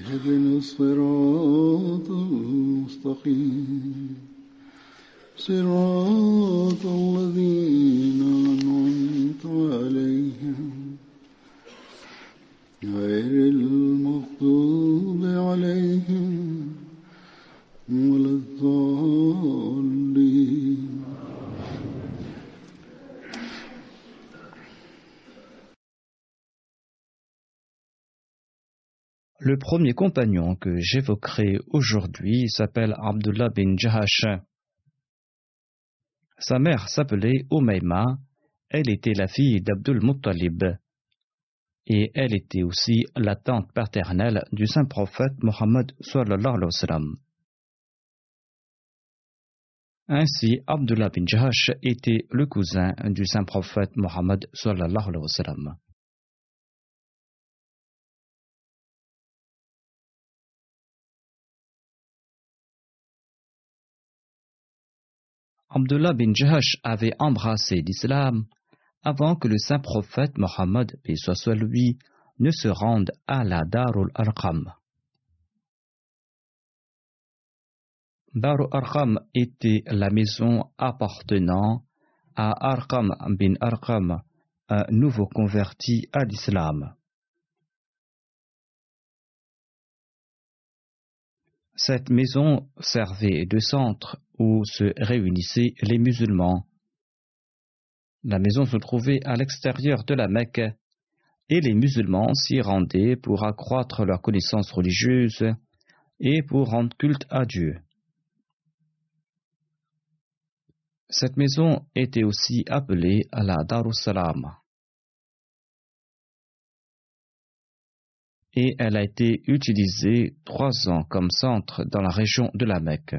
اهدنا الصراط المستقيم. صراط premier compagnon que j'évoquerai aujourd'hui s'appelle Abdullah bin Jahash. Sa mère s'appelait Umayma, elle était la fille d'Abdul Muttalib, et elle était aussi la tante paternelle du saint prophète Mohammed. Ainsi, Abdullah bin Jahash était le cousin du saint prophète Mohammed sallallahu alayhi wa sallam. Abdullah bin Jahash avait embrassé l'islam avant que le saint prophète Mohammed, paix soit lui, ne se rende à la Darul Arqam. Darul Arqam était la maison appartenant à Arqam bin Arqam, un nouveau converti à l'islam. Cette maison servait de centre où se réunissaient les musulmans. La maison se trouvait à l'extérieur de la Mecque et les musulmans s'y rendaient pour accroître leur connaissance religieuse et pour rendre culte à Dieu. Cette maison était aussi appelée la Darussalam. Et elle a été utilisée trois ans comme centre dans la région de la Mecque.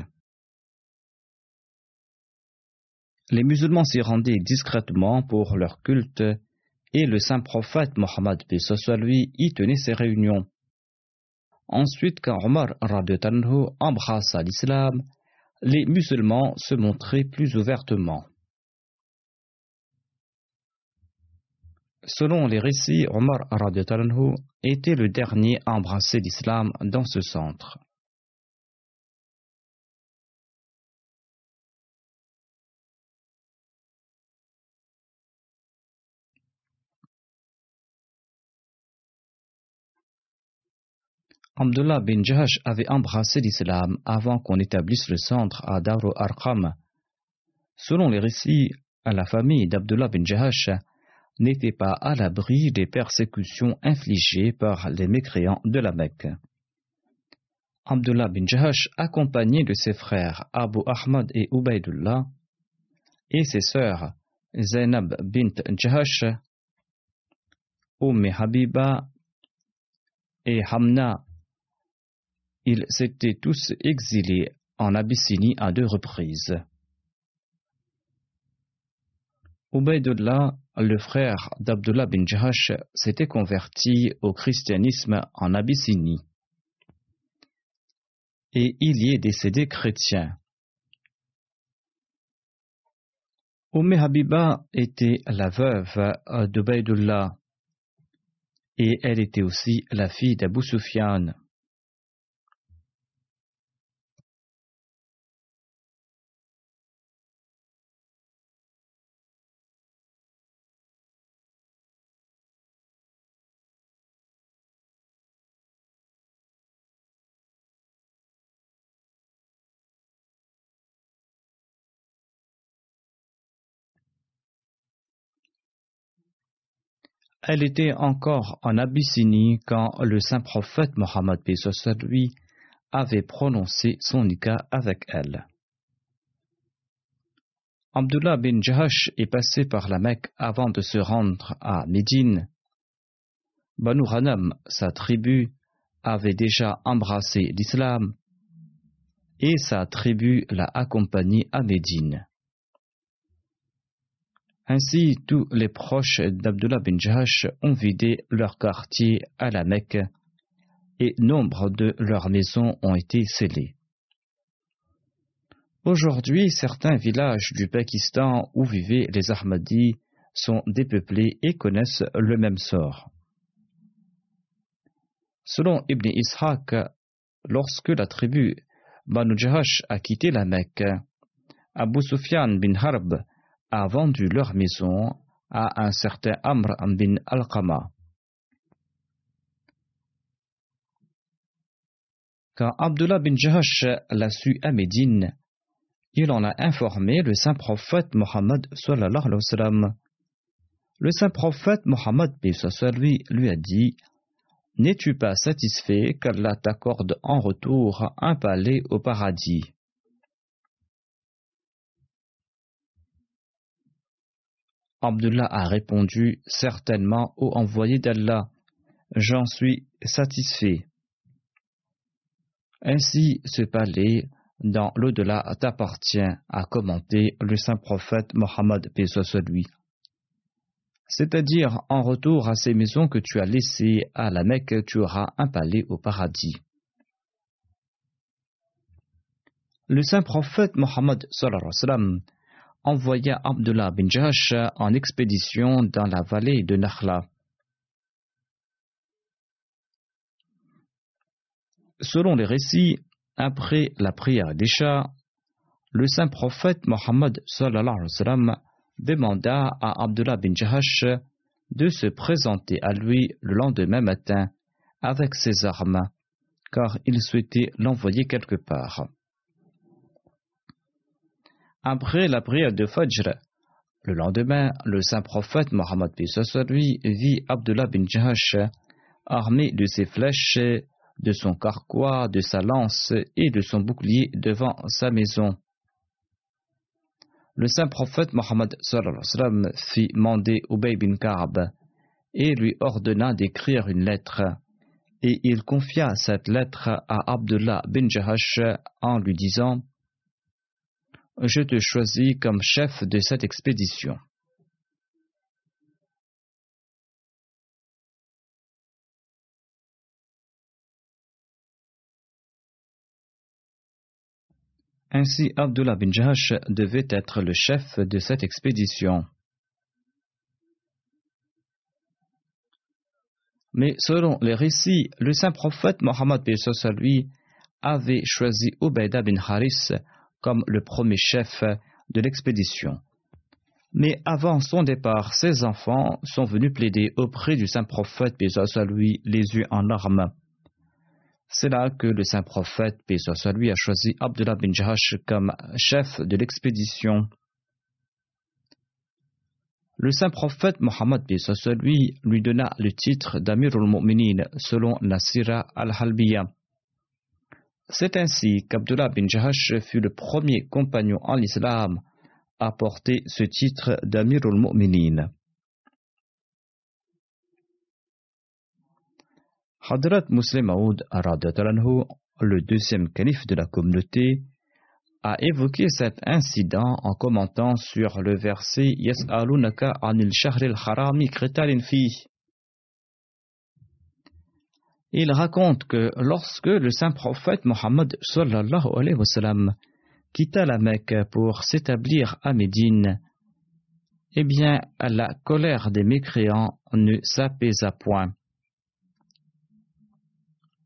Les musulmans s'y rendaient discrètement pour leur culte et le saint prophète Mohammed lui y tenait ses réunions. Ensuite, quand Omar embrassa l'islam, les musulmans se montraient plus ouvertement. Selon les récits, Omar était le dernier à embrasser l'islam dans ce centre. Abdullah bin Jahash avait embrassé l'islam avant qu'on établisse le centre à Daru Arqam. Selon les récits, la famille d'Abdullah bin Jahash n'était pas à l'abri des persécutions infligées par les mécréants de la Mecque. Abdullah bin Jahash, accompagné de ses frères Abu Ahmad et Ubaidullah, et ses sœurs Zainab bint Jahash, Umm Habiba et Hamna, ils s'étaient tous exilés en Abyssinie à deux reprises. Ubaidullah, le frère d'Abdullah bin Jahash, s'était converti au christianisme en Abyssinie. Et il y est décédé chrétien. Umm Habiba était la veuve d'Ubaidullah et elle était aussi la fille d'Abu Sufyan. Elle était encore en Abyssinie quand le saint prophète Mohammed lui avait prononcé son nikah avec elle. Abdullah bin Jahash est passé par la Mecque avant de se rendre à Médine. Banu Hanam, sa tribu, avait déjà embrassé l'islam et sa tribu l'a accompagné à Médine. Ainsi, tous les proches d'Abdullah bin Jahash ont vidé leur quartier à la Mecque et nombre de leurs maisons ont été scellées. Aujourd'hui, certains villages du Pakistan où vivaient les Ahmadis sont dépeuplés et connaissent le même sort. Selon Ibn Ishaq, lorsque la tribu Banu Jahash a quitté la Mecque, Abu Sufyan bin Harb a vendu leur maison à un certain Amr bin Al-Qama. Quand Abdullah bin Jahash l'a su à Médine, il en a informé le saint prophète Mohammed Le saint prophète Mohammed lui, lui a dit N'es-tu pas satisfait qu'Allah t'accorde en retour un palais au paradis? Abdullah a répondu Certainement, ô envoyé d'Allah, j'en suis satisfait. Ainsi, ce palais dans l'au-delà t'appartient, a commenté le saint prophète Mohammed lui. C'est-à-dire, en retour à ces maisons que tu as laissées à la Mecque, tu auras un palais au paradis. Le saint prophète Mohammed envoya Abdullah bin Jash en expédition dans la vallée de Nakhla. Selon les récits, après la prière d'Isha, le saint prophète Mohammed demanda à Abdullah bin Jahash de se présenter à lui le lendemain matin avec ses armes, car il souhaitait l'envoyer quelque part. Après la prière de Fajr, le lendemain, le saint prophète Mohammed lui vit Abdullah bin Jahash armé de ses flèches, de son carquois, de sa lance et de son bouclier devant sa maison. Le saint prophète Mohammed fit mander Ubay bin Ka'b et lui ordonna d'écrire une lettre. Et il confia cette lettre à Abdullah bin Jahash en lui disant je te choisis comme chef de cette expédition. Ainsi, Abdullah bin Jahash devait être le chef de cette expédition. Mais selon les récits, le saint prophète Mohammed lui avait choisi Ubaida bin Haris comme le premier chef de l'expédition. Mais avant son départ, ses enfants sont venus plaider auprès du saint prophète, paix les yeux en larmes. C'est là que le saint prophète, paix a choisi Abdullah bin Jahash comme chef de l'expédition. Le saint prophète Mohammed lui, lui donna le titre d'Amir al-Mu'minin selon Nasira al-Halbiya. C'est ainsi qu'Abdullah bin Jahash fut le premier compagnon en l'islam à porter ce titre d'Amirul Mu'minin. Hadrat Muslim Maud le deuxième calife de la communauté, a évoqué cet incident en commentant sur le verset Yas'alunaka anil shahril harami kritalin fi. Il raconte que lorsque le saint prophète Mohammed quitta la Mecque pour s'établir à Médine, eh bien, la colère des mécréants ne s'apaisa point.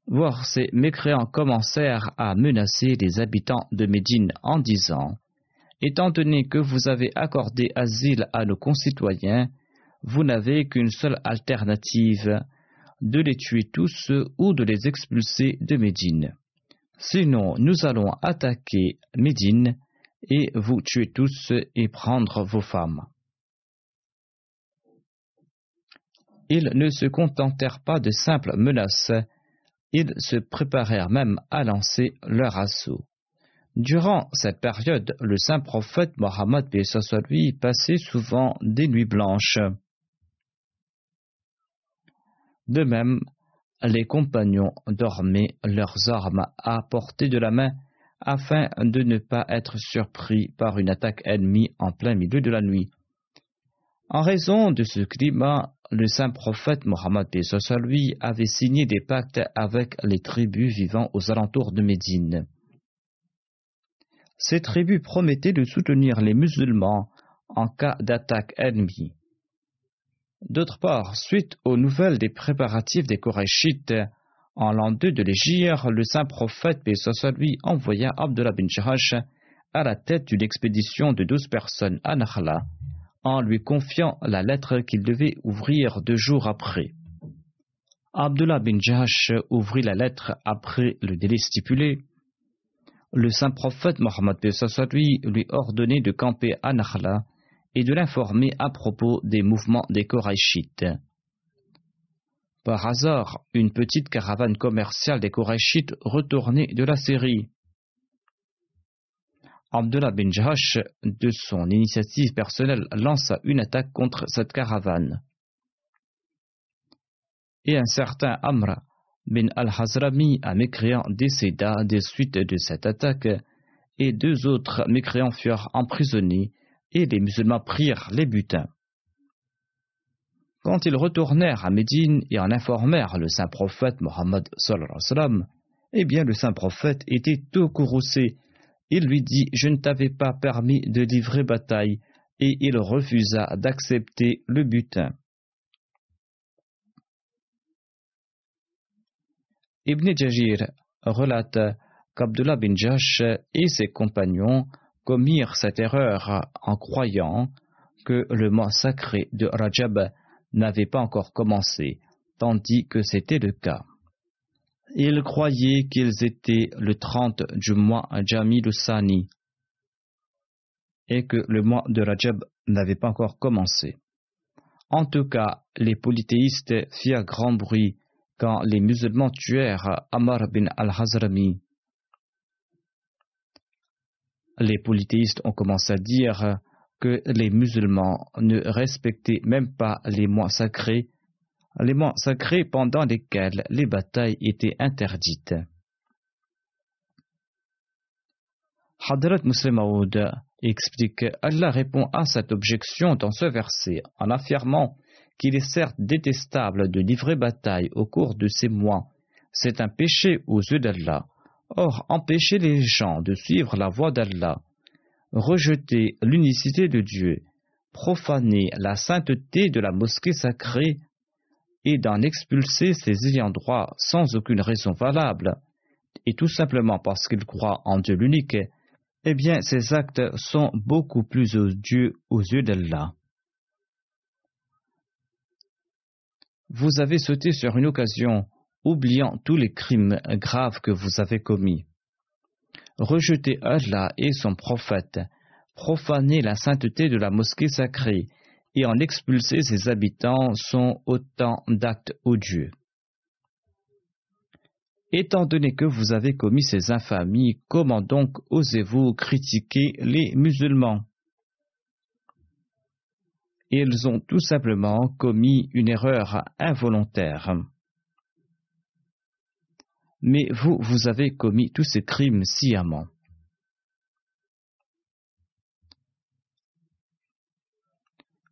Voir ces mécréants commencèrent à menacer les habitants de Médine en disant Étant donné que vous avez accordé asile à nos concitoyens, vous n'avez qu'une seule alternative de les tuer tous ou de les expulser de Médine. Sinon, nous allons attaquer Médine et vous tuer tous et prendre vos femmes. Ils ne se contentèrent pas de simples menaces, ils se préparèrent même à lancer leur assaut. Durant cette période, le saint prophète Mohammed lui passait souvent des nuits blanches. De même, les compagnons dormaient leurs armes à portée de la main afin de ne pas être surpris par une attaque ennemie en plein milieu de la nuit. En raison de ce climat, le saint prophète Mohammed avait signé des pactes avec les tribus vivant aux alentours de Médine. Ces tribus promettaient de soutenir les musulmans en cas d'attaque ennemie. D'autre part, suite aux nouvelles des préparatifs des Korachites, en l'an 2 de l'Égypte, le saint prophète lui envoya Abdullah bin Jahash à la tête d'une expédition de douze personnes à Nakhla, en lui confiant la lettre qu'il devait ouvrir deux jours après. Abdullah bin Jahash ouvrit la lettre après le délai stipulé. Le saint prophète Mohammed lui lui ordonnait de camper à Nakhla et de l'informer à propos des mouvements des Korachites. Par hasard, une petite caravane commerciale des Korachites retournait de la Syrie. Abdullah bin Jahash, de son initiative personnelle, lança une attaque contre cette caravane. Et un certain Amr bin al-Hazrami, un mécréant, décéda des suites de cette attaque, et deux autres mécréants furent emprisonnés et les musulmans prirent les butins. Quand ils retournèrent à Médine et en informèrent le saint prophète Mohammed, eh bien le saint prophète était tout courroucé. Il lui dit Je ne t'avais pas permis de livrer bataille, et il refusa d'accepter le butin. Ibn Jajir relate qu'Abdullah bin Jash et ses compagnons commirent cette erreur en croyant que le mois sacré de Rajab n'avait pas encore commencé, tandis que c'était le cas. Ils croyaient qu'ils étaient le 30 du mois Jamil Sani et que le mois de Rajab n'avait pas encore commencé. En tout cas, les polythéistes firent grand bruit quand les musulmans tuèrent Amar bin al-Hazrami les polythéistes ont commencé à dire que les musulmans ne respectaient même pas les mois sacrés, les mois sacrés pendant lesquels les batailles étaient interdites. Hadrat Muslim Aoud explique Allah répond à cette objection dans ce verset en affirmant qu'il est certes détestable de livrer bataille au cours de ces mois. C'est un péché aux yeux d'Allah. Or, empêcher les gens de suivre la voie d'Allah, rejeter l'unicité de Dieu, profaner la sainteté de la mosquée sacrée. Et d'en expulser ses ayants droit sans aucune raison valable, et tout simplement parce qu'ils croient en Dieu l'unique, eh bien ces actes sont beaucoup plus odieux aux yeux d'Allah. Vous avez sauté sur une occasion oubliant tous les crimes graves que vous avez commis. Rejeter Allah et son prophète, profaner la sainteté de la mosquée sacrée et en expulser ses habitants sont autant d'actes odieux. Étant donné que vous avez commis ces infamies, comment donc osez-vous critiquer les musulmans? Ils ont tout simplement commis une erreur involontaire mais vous, vous avez commis tous ces crimes sciemment.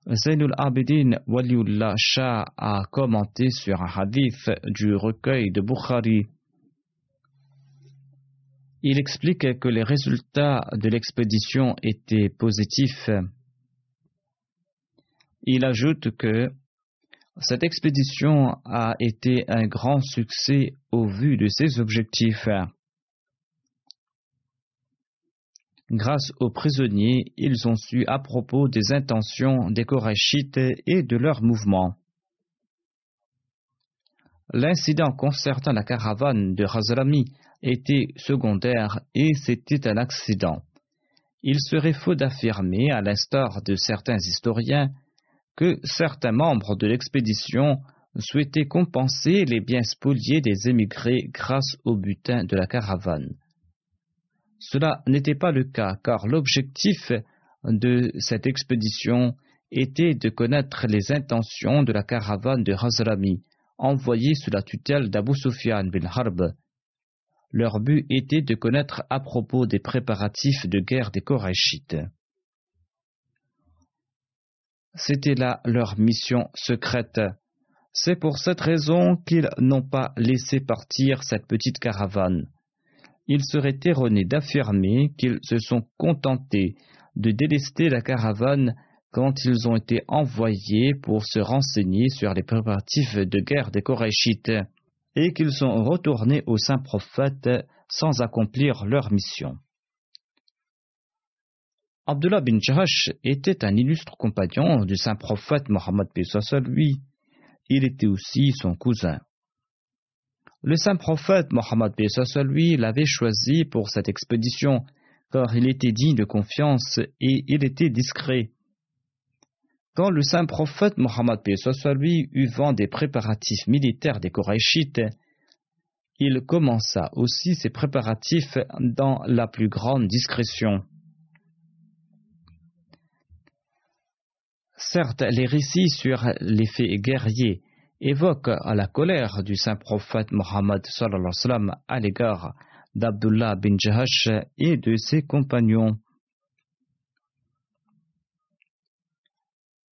Zainul Abidin Waliullah Shah a commenté sur un hadith du recueil de Bukhari. Il explique que les résultats de l'expédition étaient positifs. Il ajoute que cette expédition a été un grand succès au vu de ses objectifs. Grâce aux prisonniers, ils ont su à propos des intentions des Korachites et de leurs mouvements. L'incident concernant la caravane de Razalami était secondaire et c'était un accident. Il serait faux d'affirmer, à l'instar de certains historiens, que certains membres de l'expédition souhaitaient compenser les biens spoliés des émigrés grâce au butin de la caravane. Cela n'était pas le cas, car l'objectif de cette expédition était de connaître les intentions de la caravane de Hazrami, envoyée sous la tutelle d'Abu Sufyan bin Harb. Leur but était de connaître à propos des préparatifs de guerre des Korachites. C'était là leur mission secrète. C'est pour cette raison qu'ils n'ont pas laissé partir cette petite caravane il serait erroné d'affirmer qu'ils se sont contentés de délester la caravane quand ils ont été envoyés pour se renseigner sur les préparatifs de guerre des Korachites et qu'ils sont retournés au saint prophète sans accomplir leur mission. Abdullah bin Jahash était un illustre compagnon du saint prophète Mohammed lui. Il était aussi son cousin. Le saint prophète Mohammed lui l'avait choisi pour cette expédition, car il était digne de confiance et il était discret. Quand le saint prophète Mohammed lui eut vent des préparatifs militaires des Korachites, il commença aussi ses préparatifs dans la plus grande discrétion. Certes, les récits sur les faits guerriers évoque la colère du saint prophète Mohammed à l'égard d'Abdullah bin Jahash et de ses compagnons.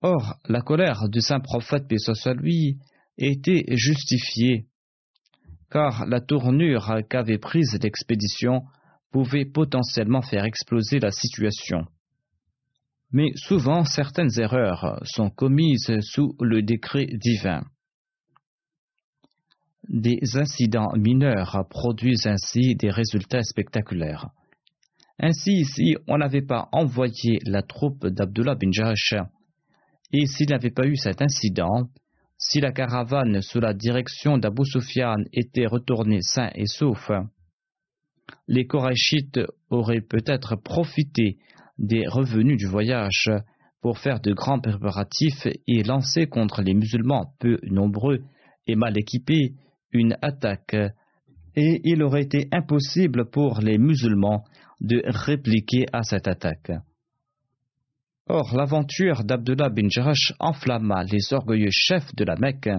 Or, la colère du saint prophète lui était justifiée, car la tournure qu'avait prise l'expédition pouvait potentiellement faire exploser la situation. Mais souvent certaines erreurs sont commises sous le décret divin. Des incidents mineurs produisent ainsi des résultats spectaculaires. Ainsi, si on n'avait pas envoyé la troupe d'Abdullah bin Jahash, et s'il n'avait pas eu cet incident, si la caravane sous la direction d'Abu Sufyan était retournée sain et sauf, les Korachites auraient peut-être profité des revenus du voyage pour faire de grands préparatifs et lancer contre les musulmans peu nombreux et mal équipés une attaque et il aurait été impossible pour les musulmans de répliquer à cette attaque. Or, l'aventure d'Abdullah bin Jarash enflamma les orgueilleux chefs de la Mecque.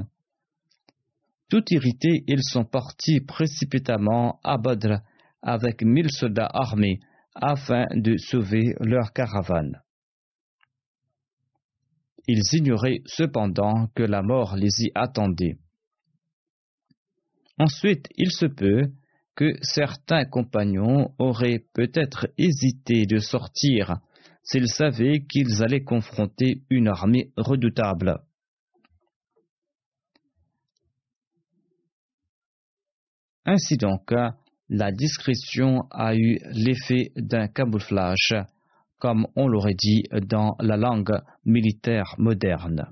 Tout irrités, ils sont partis précipitamment à Badr avec mille soldats armés afin de sauver leur caravane. Ils ignoraient cependant que la mort les y attendait. Ensuite, il se peut que certains compagnons auraient peut-être hésité de sortir s'ils savaient qu'ils allaient confronter une armée redoutable. Ainsi donc, la discrétion a eu l'effet d'un camouflage, comme on l'aurait dit dans la langue militaire moderne.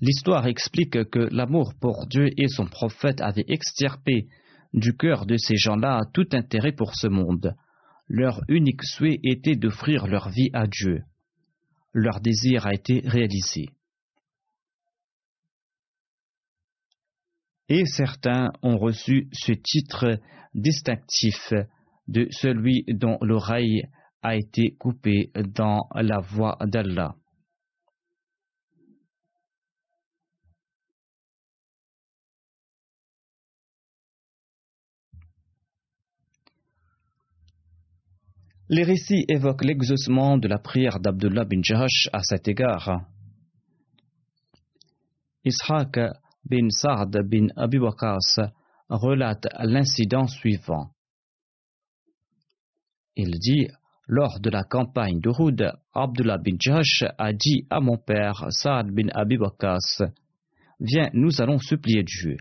L'histoire explique que l'amour pour Dieu et son prophète avait extirpé du cœur de ces gens-là tout intérêt pour ce monde. Leur unique souhait était d'offrir leur vie à Dieu. Leur désir a été réalisé. Et certains ont reçu ce titre distinctif de celui dont l'oreille a été coupée dans la voie d'Allah. Les récits évoquent l'exaucement de la prière d'Abdullah bin Jahash à cet égard. Ishaq bin Sa'd bin Abi relate l'incident suivant. Il dit Lors de la campagne de Houd, Abdullah bin Jahash a dit à mon père Saad bin Abi Viens, nous allons supplier Dieu.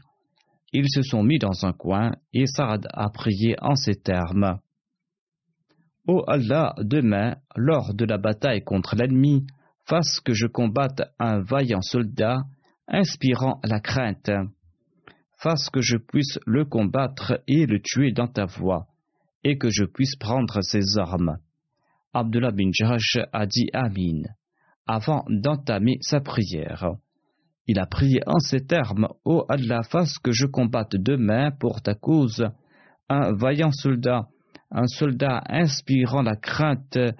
Ils se sont mis dans un coin et Saad a prié en ces termes Ô Allah, demain, lors de la bataille contre l'ennemi, fasse que je combatte un vaillant soldat, inspirant la crainte. Fasse que je puisse le combattre et le tuer dans ta voie, et que je puisse prendre ses armes. Abdullah bin Jahash a dit Amin, avant d'entamer sa prière. Il a prié en ces termes Ô Allah, fasse que je combatte demain pour ta cause un vaillant soldat un soldat inspirant la crainte euh,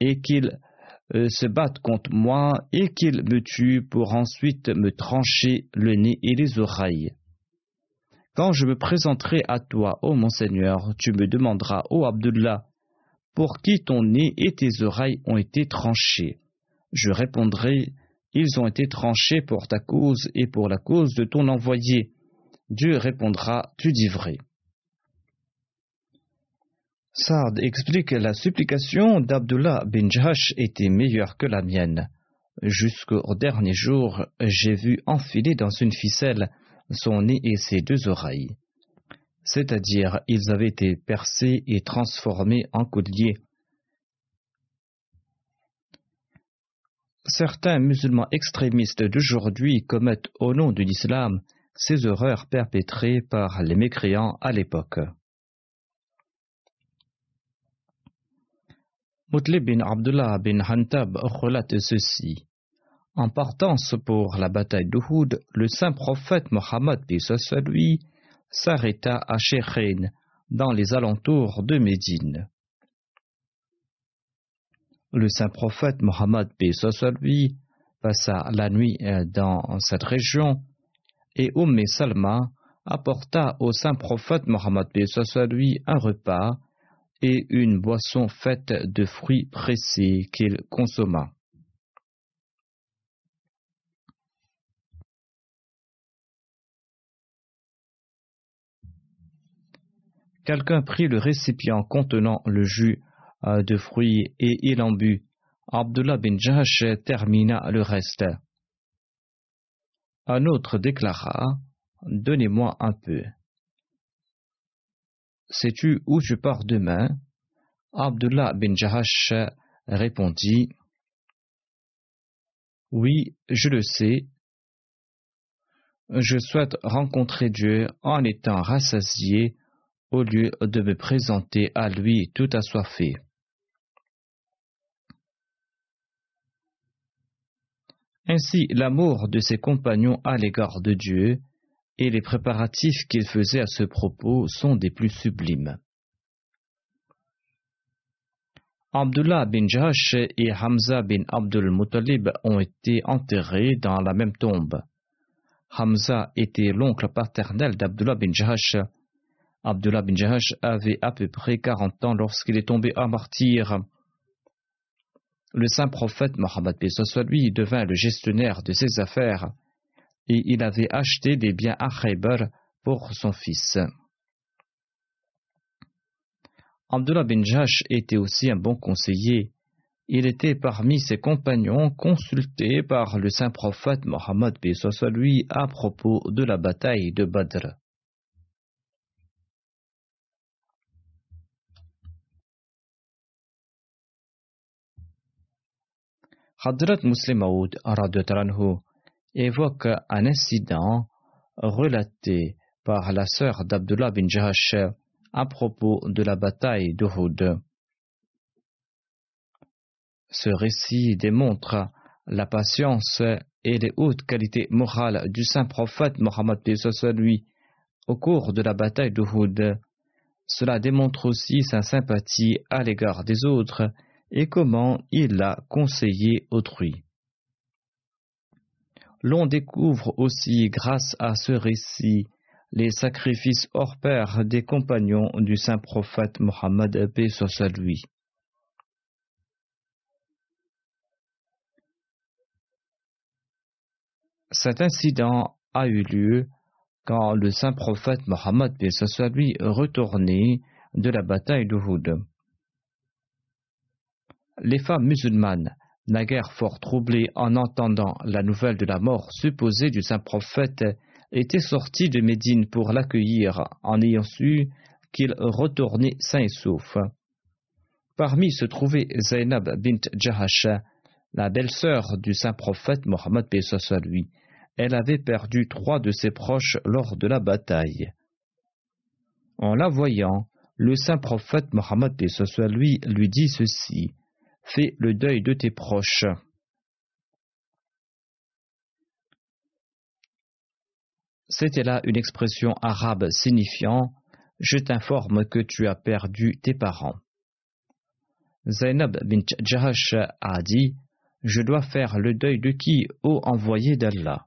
et qu'il euh, se batte contre moi et qu'il me tue pour ensuite me trancher le nez et les oreilles. Quand je me présenterai à toi, ô mon Seigneur, tu me demanderas, ô Abdullah, pour qui ton nez et tes oreilles ont été tranchés. Je répondrai, ils ont été tranchés pour ta cause et pour la cause de ton envoyé. Dieu répondra, tu dis vrai. Sard explique que la supplication d'Abdullah bin Jahash était meilleure que la mienne. Jusqu'au dernier jour, j'ai vu enfiler dans une ficelle son nez et ses deux oreilles. C'est-à-dire, ils avaient été percés et transformés en colliers. Certains musulmans extrémistes d'aujourd'hui commettent au nom de l'islam ces horreurs perpétrées par les mécréants à l'époque. Mutlib bin Abdullah bin Hantab relate ceci. En partance pour la bataille d'Uhud, le saint prophète Mohammed lui s'arrêta à Shekhin, dans les alentours de Médine. Le saint prophète Mohammed lui passa la nuit euh, dans cette région et Umm Salma apporta au saint prophète Mohammed lui un repas et une boisson faite de fruits pressés qu'il consomma. Quelqu'un prit le récipient contenant le jus euh, de fruits et il en but. Abdullah bin Jahash termina le reste. Un autre déclara Donnez-moi un peu. Sais-tu où je pars demain? Abdullah bin Jahash répondit Oui, je le sais. Je souhaite rencontrer Dieu en étant rassasié au lieu de me présenter à lui tout assoiffé. Ainsi, l'amour de ses compagnons à l'égard de Dieu et les préparatifs qu'il faisait à ce propos sont des plus sublimes. Abdullah bin Jahash et Hamza bin Abdul Muttalib ont été enterrés dans la même tombe. Hamza était l'oncle paternel d'Abdullah bin Jahash. Abdullah bin Jahash avait à peu près 40 ans lorsqu'il est tombé à martyr. Le saint prophète Mohammed lui devint le gestionnaire de ses affaires et il avait acheté des biens à Khaybar pour son fils. Abdullah bin Jash était aussi un bon conseiller. Il était parmi ses compagnons consultés par le saint prophète Mohammed lui à propos de la bataille de Badr. Hadrat Muslim Maud évoque un incident relaté par la sœur d'Abdullah bin Jahash à propos de la bataille d'Uhud. Ce récit démontre la patience et les hautes qualités morales du saint prophète Mohammed lui au cours de la bataille d'Uhud. Cela démontre aussi sa sympathie à l'égard des autres et comment il a conseillé autrui. L'on découvre aussi grâce à ce récit les sacrifices hors pair des compagnons du saint prophète Mohammed paix sur lui. Cet incident a eu lieu quand le saint prophète Mohammed paix sur lui retournait de la bataille d'Uhud. Les femmes musulmanes naguère fort troublées en entendant la nouvelle de la mort supposée du saint prophète, étaient sorties de Médine pour l'accueillir en ayant su qu'il retournait sain et sauf. Parmi se trouvait Zainab bint Jahash, la belle-sœur du saint prophète Mohammed lui. Elle avait perdu trois de ses proches lors de la bataille. En la voyant, le saint prophète Mohammed lui lui dit ceci Fais le deuil de tes proches. C'était là une expression arabe signifiant Je t'informe que tu as perdu tes parents. Zainab bint Jahash a dit Je dois faire le deuil de qui, ô envoyé d'Allah?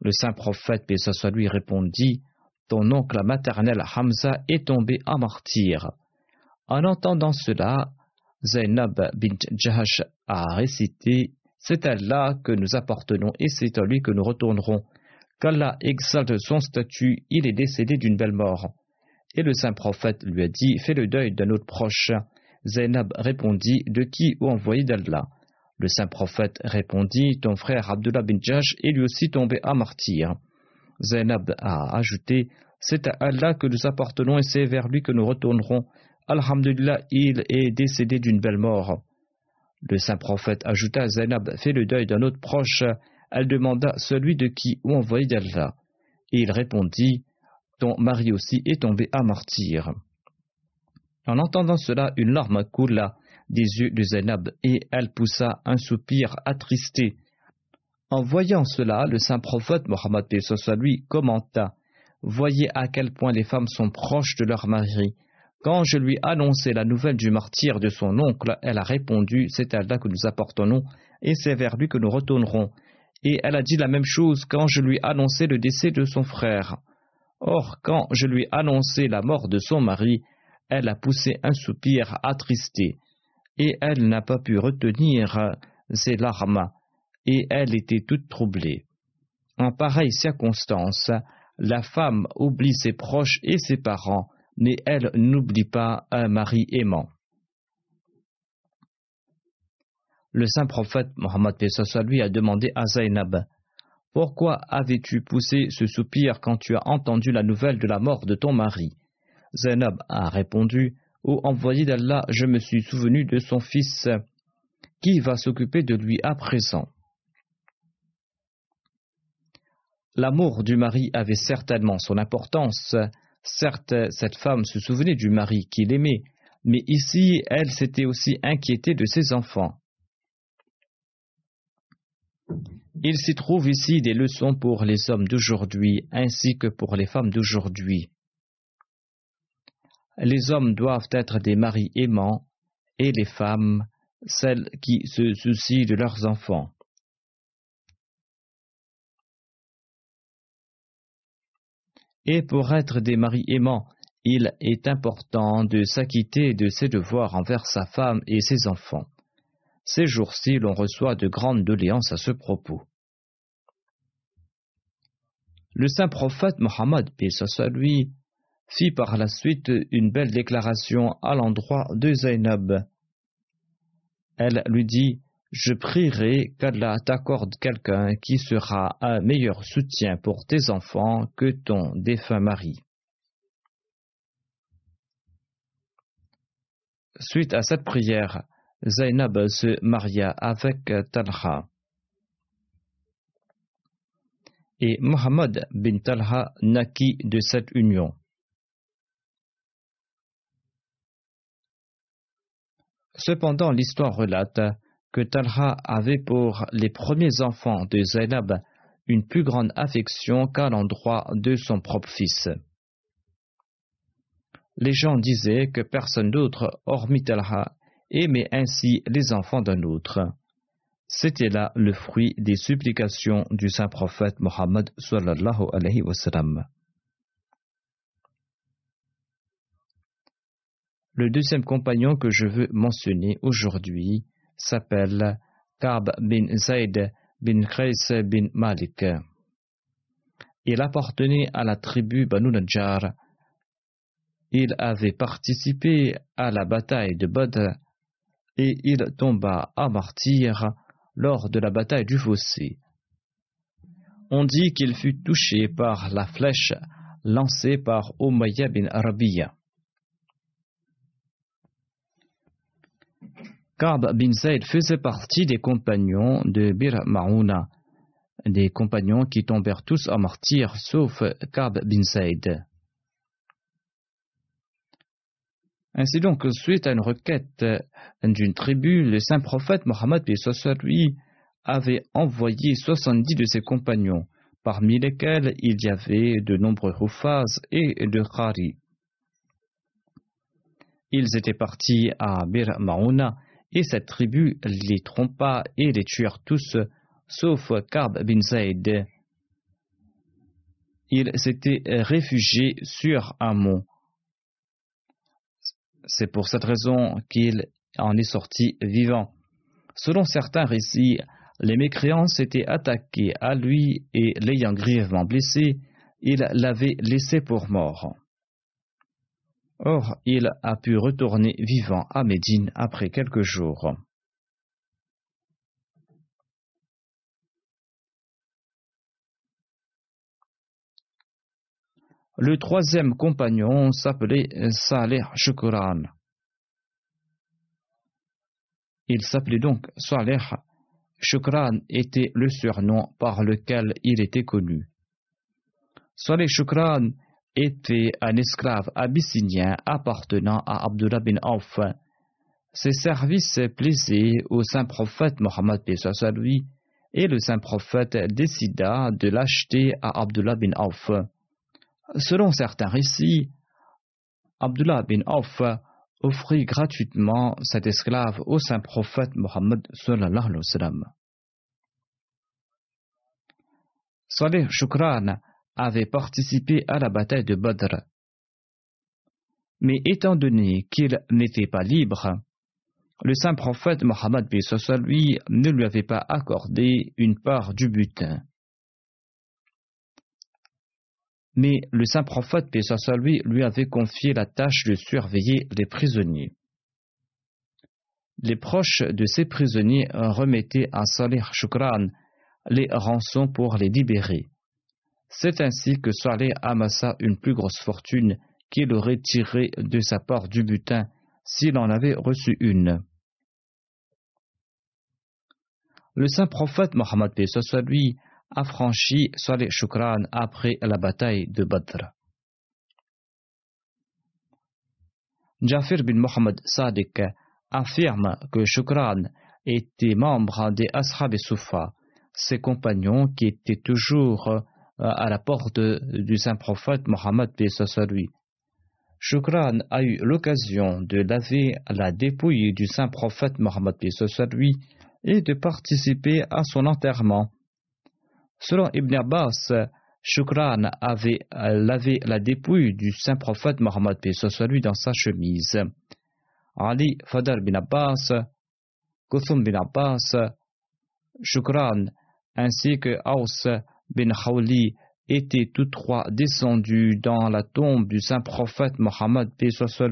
Le saint prophète, paix soit lui, répondit Ton oncle maternel Hamza est tombé en martyr. En entendant cela, Zainab bint Jahash a récité C'est à Allah que nous appartenons et c'est à lui que nous retournerons. Qu'Allah exalte son statut, il est décédé d'une belle mort. Et le saint prophète lui a dit Fais le deuil d'un autre proche. Zainab répondit De qui ou envoyé d'Allah? Le saint prophète répondit Ton frère Abdullah bin Jash est lui aussi tombé à martyr. Zainab a ajouté C'est à Allah que nous appartenons et c'est vers lui que nous retournerons. Alhamdulillah, il est décédé d'une belle mort. Le saint prophète ajouta Zainab Fais le deuil d'un autre proche. Elle demanda Celui de qui ou envoyé d'Allah Et il répondit Ton mari aussi est tombé à martyr. En entendant cela, une larme coula des yeux de Zainab et elle poussa un soupir attristé. En voyant cela, le saint prophète Mohammed lui commenta Voyez à quel point les femmes sont proches de leur mari. Quand je lui annonçai la nouvelle du martyr de son oncle, elle a répondu C'est à Allah que nous appartenons et c'est vers lui que nous retournerons. Et elle a dit la même chose quand je lui annonçai le décès de son frère. Or, quand je lui annonçai la mort de son mari, elle a poussé un soupir attristé, et elle n'a pas pu retenir ses larmes, et elle était toute troublée. En pareille circonstance, la femme oublie ses proches et ses parents, mais elle n'oublie pas un mari aimant. Le saint prophète Mohammed lui a demandé à Zainab Pourquoi avais-tu poussé ce soupir quand tu as entendu la nouvelle de la mort de ton mari? Zainab a répondu Ô envoyé d'Allah, je me suis souvenu de son fils. Qui va s'occuper de lui à présent? L'amour du mari avait certainement son importance. Certes, cette femme se souvenait du mari qu'il aimait, mais ici, elle s'était aussi inquiétée de ses enfants. Il s'y trouve ici des leçons pour les hommes d'aujourd'hui ainsi que pour les femmes d'aujourd'hui les hommes doivent être des maris aimants et les femmes celles qui se soucient de leurs enfants. Et pour être des maris aimants, il est important de s'acquitter de ses devoirs envers sa femme et ses enfants. Ces jours-ci, l'on reçoit de grandes doléances à ce propos. Le saint prophète Mohammed, paix lui, fit par la suite une belle déclaration à l'endroit de Zainab. Elle lui dit Je prierai qu'Allah t'accorde quelqu'un qui sera un meilleur soutien pour tes enfants que ton défunt mari. Suite à cette prière, Zainab se maria avec Talha. Et Mohammed bin Talha naquit de cette union. Cependant, l'histoire relate que Talha avait pour les premiers enfants de Zainab une plus grande affection qu'à l'endroit de son propre fils. Les gens disaient que personne d'autre, hormis Talha, aimait ainsi les enfants d'un autre. C'était là le fruit des supplications du saint prophète Mohammed sallallahu. Le deuxième compagnon que je veux mentionner aujourd'hui s'appelle Kab bin Zayd bin Qais bin Malik. Il appartenait à la tribu Banu Najjar. Il avait participé à la bataille de Badr et il tomba à martyr lors de la bataille du fossé. On dit qu'il fut touché par la flèche lancée par Umayya bin Arabiya. Ka'b bin Zayd faisait partie des compagnons de Bir Ma'una, des compagnons qui tombèrent tous en martyr sauf Ka'b bin Zayd. Ainsi donc, suite à une requête d'une tribu, le saint prophète Mohammed lui avait envoyé 70 de ses compagnons, parmi lesquels il y avait de nombreux Hufaz et de Khari. Ils étaient partis à Bir Mauna et cette tribu les trompa et les tuèrent tous, sauf Karb bin Zayd. Il s'était réfugié sur un mont. C'est pour cette raison qu'il en est sorti vivant. Selon certains récits, les mécréants s'étaient attaqués à lui et l'ayant grièvement blessé, il l'avait laissé pour mort. Or, il a pu retourner vivant à Médine après quelques jours. Le troisième compagnon s'appelait Saleh Shukran. Il s'appelait donc Saleh. Shukran était le surnom par lequel il était connu. Saleh Shukran était un esclave abyssinien appartenant à Abdullah bin Auf. Ses services plaisaient au saint prophète Mohammed lui et le saint prophète décida de l'acheter à Abdullah bin Auf. Selon certains récits, Abdullah bin Auf offrit gratuitement cet esclave au saint prophète Mohammed. Saleh Shukran avait participé à la bataille de Badr. Mais étant donné qu'il n'était pas libre, le saint prophète Mohammed lui ne lui avait pas accordé une part du butin. Mais le saint prophète lui lui avait confié la tâche de surveiller les prisonniers. Les proches de ces prisonniers remettaient à Salih Shukran les rançons pour les libérer. C'est ainsi que Saleh amassa une plus grosse fortune qu'il aurait tirée de sa part du butin s'il en avait reçu une. Le saint prophète Mohammed lui a franchi Saleh Shukran après la bataille de Badr. Jafir bin Mohammed Sadiq affirme que Shukran était membre des Ashab et Soufa, ses compagnons qui étaient toujours à la porte du saint prophète Mohammed lui. Shukran a eu l'occasion de laver la dépouille du saint prophète Mohammed lui et de participer à son enterrement. Selon Ibn Abbas, Shukran avait lavé la dépouille du saint prophète Mohammed lui dans sa chemise. Ali Fadar bin Abbas, Kuthum bin Abbas, Shukran ainsi que Aus bin Khawli étaient tous trois descendus dans la tombe du saint prophète Mohammed, paix soit.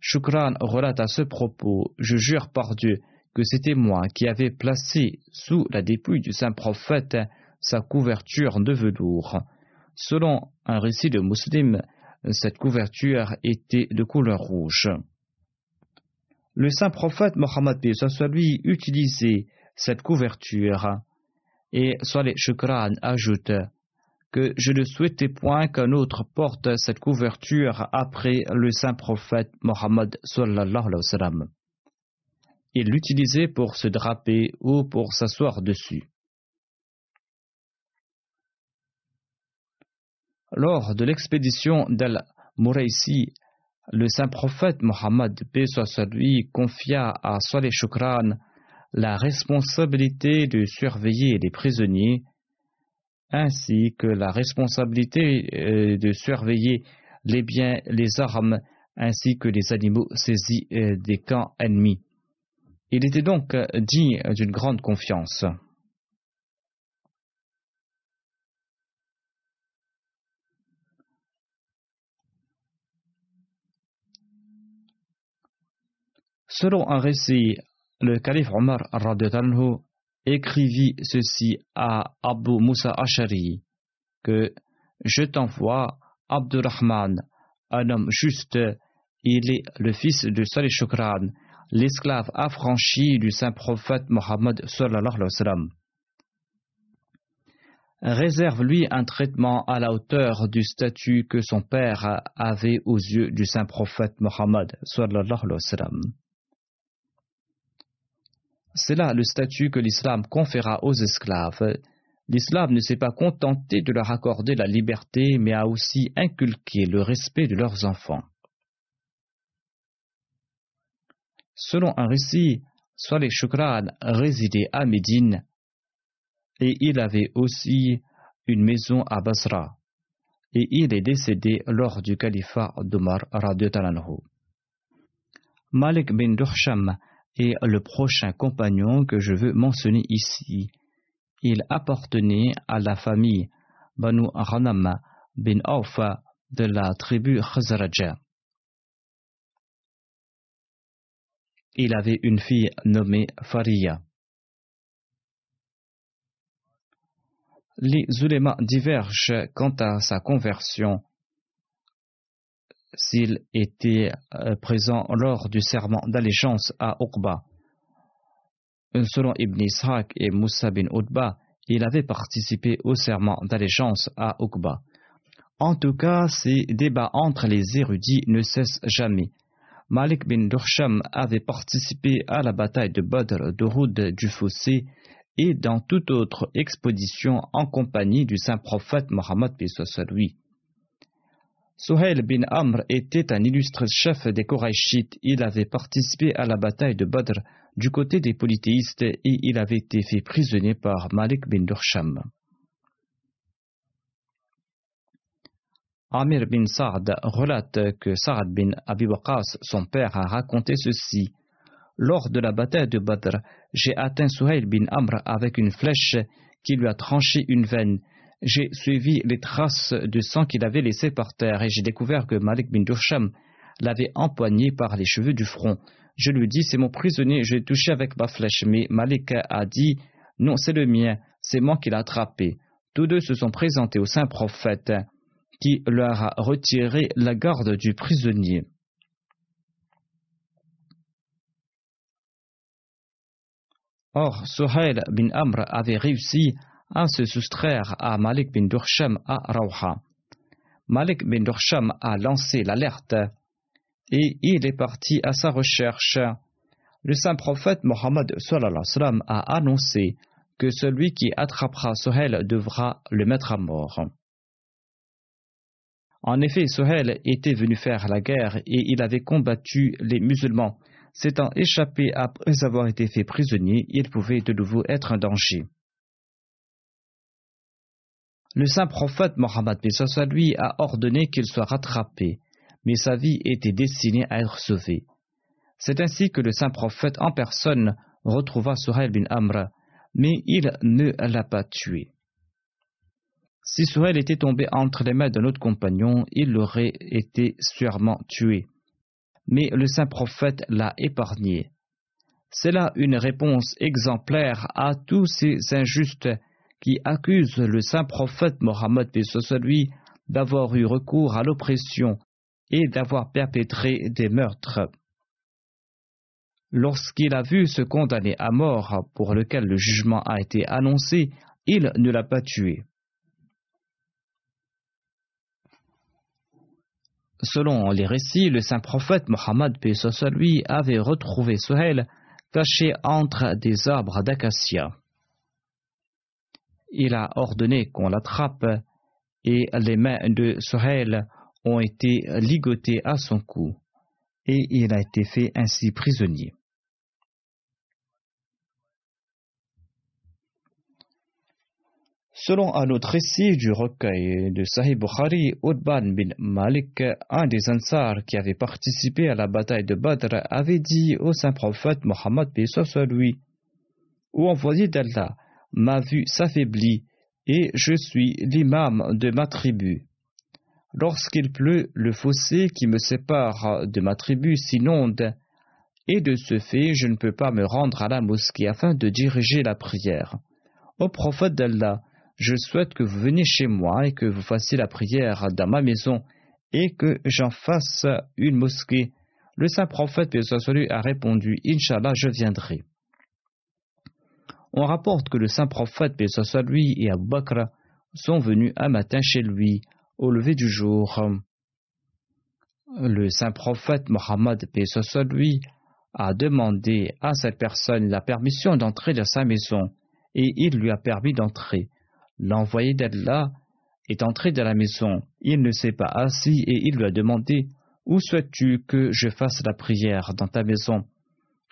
Shukran relate à ce propos Je jure par Dieu que c'était moi qui avais placé sous la dépouille du saint prophète sa couverture de velours. Selon un récit de Muslim, cette couverture était de couleur rouge. Le saint prophète Mohammed lui utilisait cette couverture et Saleh Shukran ajoute que je ne souhaitais point qu'un autre porte cette couverture après le saint prophète Mohammed sallallahu. Il l'utilisait pour se draper ou pour s'asseoir dessus. Lors de l'expédition d'Al-Muraisi, le saint prophète Mohammed lui confia à Saleh Shukran la responsabilité de surveiller les prisonniers, ainsi que la responsabilité euh, de surveiller les biens, les armes, ainsi que les animaux saisis euh, des camps ennemis. Il était donc euh, dit d'une grande confiance. Selon un récit le calife Omar écrivit ceci à Abu Musa Ashari que je t'envoie Abdurrahman, un homme juste, il est le fils de Salih Shukran, l'esclave affranchi du saint prophète Mohammed Réserve-lui un traitement à la hauteur du statut que son père avait aux yeux du saint prophète Mohammed C'est là le statut que l'islam conféra aux esclaves. L'islam ne s'est pas contenté de leur accorder la liberté, mais a aussi inculqué le respect de leurs enfants. Selon un récit, Saleh Shukran résidait à Médine et il avait aussi une maison à Basra et il est décédé lors du califat d'Omar Malik bin Dursham est le prochain compagnon que je veux mentionner ici. Il appartenait à la famille Banu Ghanam bin Awfa de la tribu Khazraja. Il avait une fille nommée Faria. Les ulémas divergent quant à sa conversion, s'il était euh, présent lors du serment d'allégeance à Uqba. Selon Ibn Ishaq et Moussa bin Utba, il avait participé au serment d'allégeance à Uqba. En tout cas, ces débats entre les érudits ne cessent jamais. Malik bin Dursham avait participé à la bataille de Badr, de du Fossé et dans toute autre expédition en compagnie du saint prophète Mohammed lui. Suhail bin Amr était un illustre chef des Koraïchites. Il avait participé à la bataille de Badr du côté des polythéistes et il avait été fait prisonnier par Malik bin Dursham. Amir bin Saad relate que Saad bin Abi son père, a raconté ceci. Lors de la bataille de Badr, j'ai atteint Suhail bin Amr avec une flèche qui lui a tranché une veine. J'ai suivi les traces de sang qu'il avait laissées par terre et j'ai découvert que Malik bin Dursham l'avait empoigné par les cheveux du front. Je lui dis c'est mon prisonnier, je l'ai touché avec ma flèche, mais Malik a dit non, c'est le mien, c'est moi qui l'ai attrapé. Tous deux se sont présentés au saint prophète qui leur a retiré la garde du prisonnier. Or, Suhail bin Amr avait réussi à se soustraire à Malik bin Dursham à Rawha. Malik bin Dursham a lancé l'alerte et il est parti à sa recherche. Le saint prophète Mohammed a annoncé que celui qui attrapera Suhail devra le mettre à mort. En effet, Sohel était venu faire la guerre et il avait combattu les musulmans. S'étant échappé après avoir été fait prisonnier, il pouvait de nouveau être un danger. Le saint prophète Mohammed lui a ordonné qu'il soit rattrapé, mais sa vie était destinée à être sauvée. C'est ainsi que le saint prophète en personne retrouva Suhail bin Amr, mais il ne l'a pas tué. Si Souhail était tombé entre les mains d'un autre compagnon, il aurait été sûrement tué. Mais le saint prophète l'a épargné. C'est là une réponse exemplaire à tous ces injustes qui accusent le saint prophète Mohammed lui d'avoir eu recours à l'oppression et d'avoir perpétré des meurtres. Lorsqu'il a vu ce condamné à mort pour lequel le jugement a été annoncé, il ne l'a pas tué. Selon les récits, le saint prophète Mohammed lui avait retrouvé Suhail caché entre des arbres d'acacia. Il a ordonné qu'on l'attrape et les mains de Suhail ont été ligotées à son cou et il a été fait ainsi prisonnier. Selon un autre récit du recueil de Sahih Bukhari, Udban bin Malik, un des Ansar qui avait participé à la bataille de Badr, avait dit au saint prophète Mohammed lui Ô envoyé d'Allah, ma vue s'affaiblit et je suis l'imam de ma tribu. Lorsqu'il pleut, le fossé qui me sépare de ma tribu s'inonde, et de ce fait, je ne peux pas me rendre à la mosquée afin de diriger la prière. Ô prophète d'Allah, je souhaite que vous veniez chez moi et que vous fassiez la prière dans ma maison et que j'en fasse une mosquée. Le saint prophète lui a répondu Inch'Allah, je viendrai. On rapporte que le saint prophète lui et Abu Bakr sont venus un matin chez lui au lever du jour. Le saint prophète Mohammed lui a demandé à cette personne la permission d'entrer dans sa maison et il lui a permis d'entrer. L'envoyé d'Allah est entré dans la maison. Il ne s'est pas assis et il lui a demandé Où souhaites-tu que je fasse la prière dans ta maison?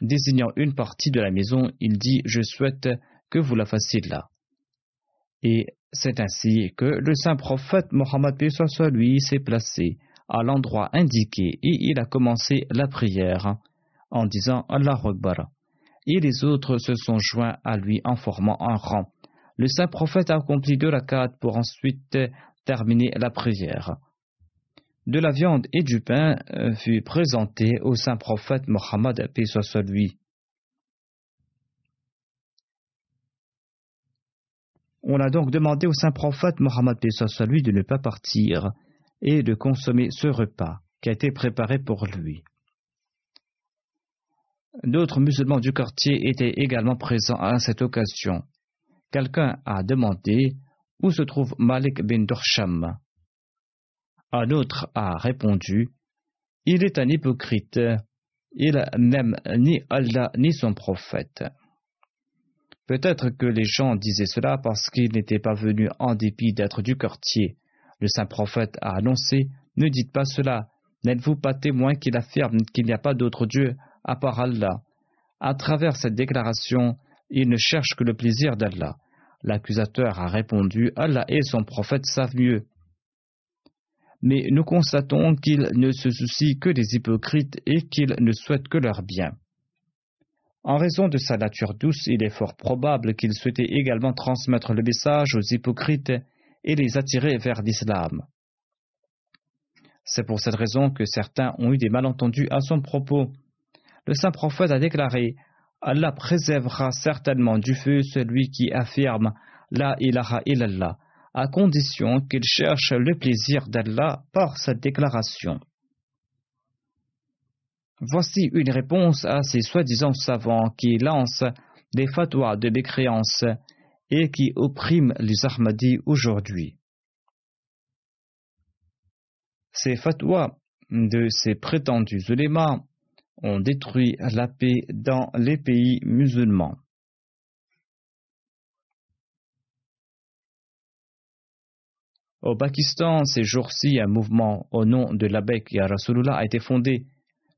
Désignant une partie de la maison, il dit Je souhaite que vous la fassiez là. Et c'est ainsi que le saint prophète Mohammed lui s'est placé à l'endroit indiqué et il a commencé la prière en disant Allah Akbar. Et les autres se sont joints à lui en formant un rang. Le saint prophète a accompli deux rakats pour ensuite terminer la prière. De la viande et du pain euh, fut présenté au saint prophète Mohammed paix soit lui. On a donc demandé au saint prophète Mohammed lui de ne pas partir et de consommer ce repas qui a été préparé pour lui. D'autres musulmans du quartier étaient également présents à cette occasion quelqu'un a demandé où se trouve Malik bin Dorsham. Un autre a répondu Il est un hypocrite, il n'aime ni Allah ni son prophète. Peut-être que les gens disaient cela parce qu'il n'était pas venu en dépit d'être du quartier. Le saint prophète a annoncé Ne dites pas cela, n'êtes-vous pas témoin qu'il affirme qu'il n'y a pas d'autre Dieu à part Allah À travers cette déclaration, il ne cherche que le plaisir d'Allah. L'accusateur a répondu Allah et son prophète savent mieux. Mais nous constatons qu'il ne se soucie que des hypocrites et qu'il ne souhaite que leur bien. En raison de sa nature douce, il est fort probable qu'il souhaitait également transmettre le message aux hypocrites et les attirer vers l'islam. C'est pour cette raison que certains ont eu des malentendus à son propos. Le saint prophète a déclaré Allah préservera certainement du feu celui qui affirme La ilaha illallah, à condition qu'il cherche le plaisir d'Allah par cette déclaration. Voici une réponse à ces soi-disant savants qui lancent des fatwas de mécréance et qui oppriment les Ahmadis aujourd'hui. Ces fatwas de ces prétendus ulémas ont détruit la paix dans les pays musulmans. Au Pakistan, ces jours-ci, un mouvement au nom de Ya Rasulullah a été fondé.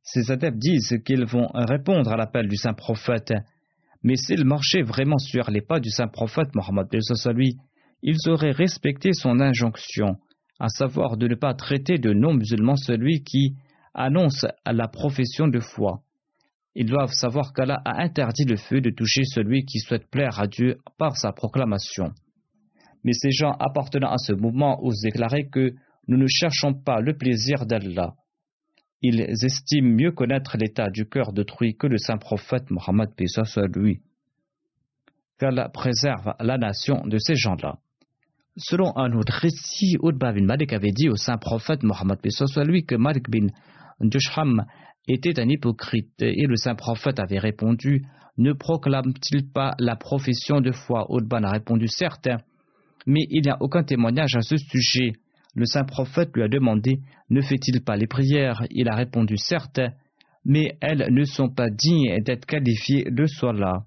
Ces adeptes disent qu'ils vont répondre à l'appel du saint prophète. Mais s'ils marchaient vraiment sur les pas du saint prophète Mohammed lui, ils auraient respecté son injonction, à savoir de ne pas traiter de non-musulman celui qui annonce la profession de foi. Ils doivent savoir qu'Allah a interdit le feu de toucher celui qui souhaite plaire à Dieu par sa proclamation. Mais ces gens appartenant à ce mouvement osent déclarer que nous ne cherchons pas le plaisir d'Allah. Ils estiment mieux connaître l'état du cœur d'autrui que le saint prophète Mohammed soit lui. Qu'Allah préserve la nation de ces gens-là. Selon un autre récit, Utbah bin Malik avait dit au saint prophète Mohammed soit lui que Malik bin Dusham était un hypocrite et le saint prophète avait répondu Ne proclame-t-il pas la profession de foi? Utban a répondu Certes, mais il n'y a aucun témoignage à ce sujet. Le saint prophète lui a demandé Ne fait-il pas les prières? Il a répondu Certes, mais elles ne sont pas dignes d'être qualifiées de là.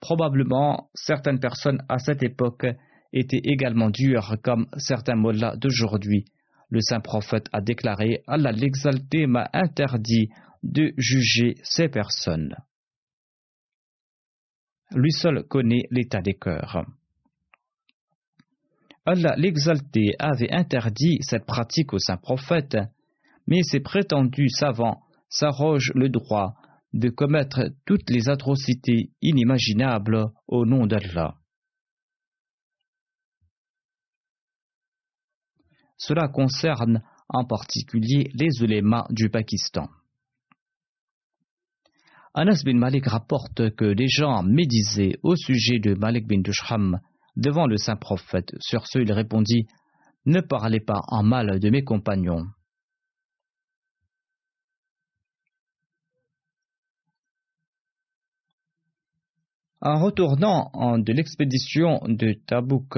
Probablement, certaines personnes à cette époque étaient également dures comme certains mollahs d'aujourd'hui. Le saint prophète a déclaré Allah l'exalté m'a interdit de juger ces personnes. Lui seul connaît l'état des cœurs. Allah l'exalté avait interdit cette pratique au saint prophète, mais ces prétendus savants s'arrogent le droit de commettre toutes les atrocités inimaginables au nom d'Allah. Cela concerne en particulier les ulémas du Pakistan. Anas bin Malik rapporte que des gens médisaient au sujet de Malik bin Dusham devant le saint prophète. Sur ce, il répondit Ne parlez pas en mal de mes compagnons. En retournant de l'expédition de Tabouk,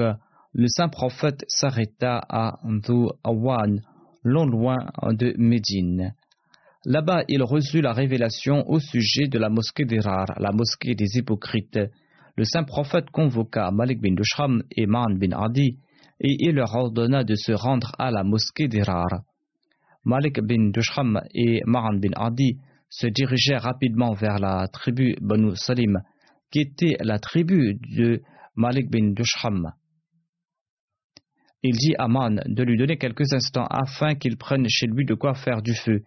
le saint prophète s'arrêta à Ndou Awan, non loin de Médine. Là-bas, il reçut la révélation au sujet de la mosquée d'Irar, la mosquée des hypocrites. Le saint prophète convoqua Malik bin Dushram et Man bin Adi et il leur ordonna de se rendre à la mosquée d'Irar. Malik bin Dushram et Man bin Adi se dirigeaient rapidement vers la tribu Banu Salim qui était la tribu de Malik bin Dusham. Il dit à Man de lui donner quelques instants afin qu'il prenne chez lui de quoi faire du feu.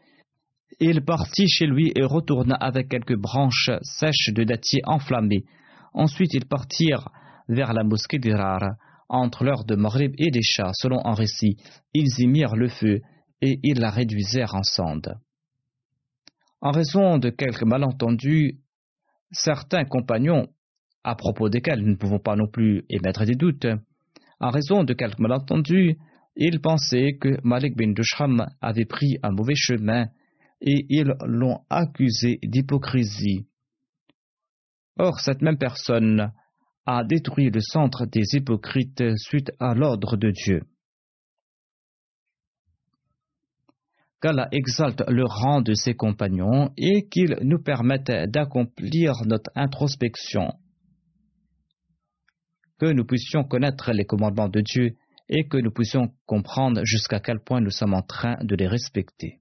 Il partit chez lui et retourna avec quelques branches sèches de dattier enflammées. Ensuite, ils partirent vers la mosquée d'Irar. Entre l'heure de Maghrib et des chats, selon un récit, ils y mirent le feu et ils la réduisèrent en cendres. En raison de quelques malentendus, certains compagnons, à propos desquels nous ne pouvons pas non plus émettre des doutes, en raison de quelques malentendus, ils pensaient que Malik bin Dushram avait pris un mauvais chemin et ils l'ont accusé d'hypocrisie. Or, cette même personne a détruit le centre des hypocrites suite à l'ordre de Dieu. qu'Allah exalte le rang de ses compagnons et qu'il nous permette d'accomplir notre introspection, que nous puissions connaître les commandements de Dieu et que nous puissions comprendre jusqu'à quel point nous sommes en train de les respecter.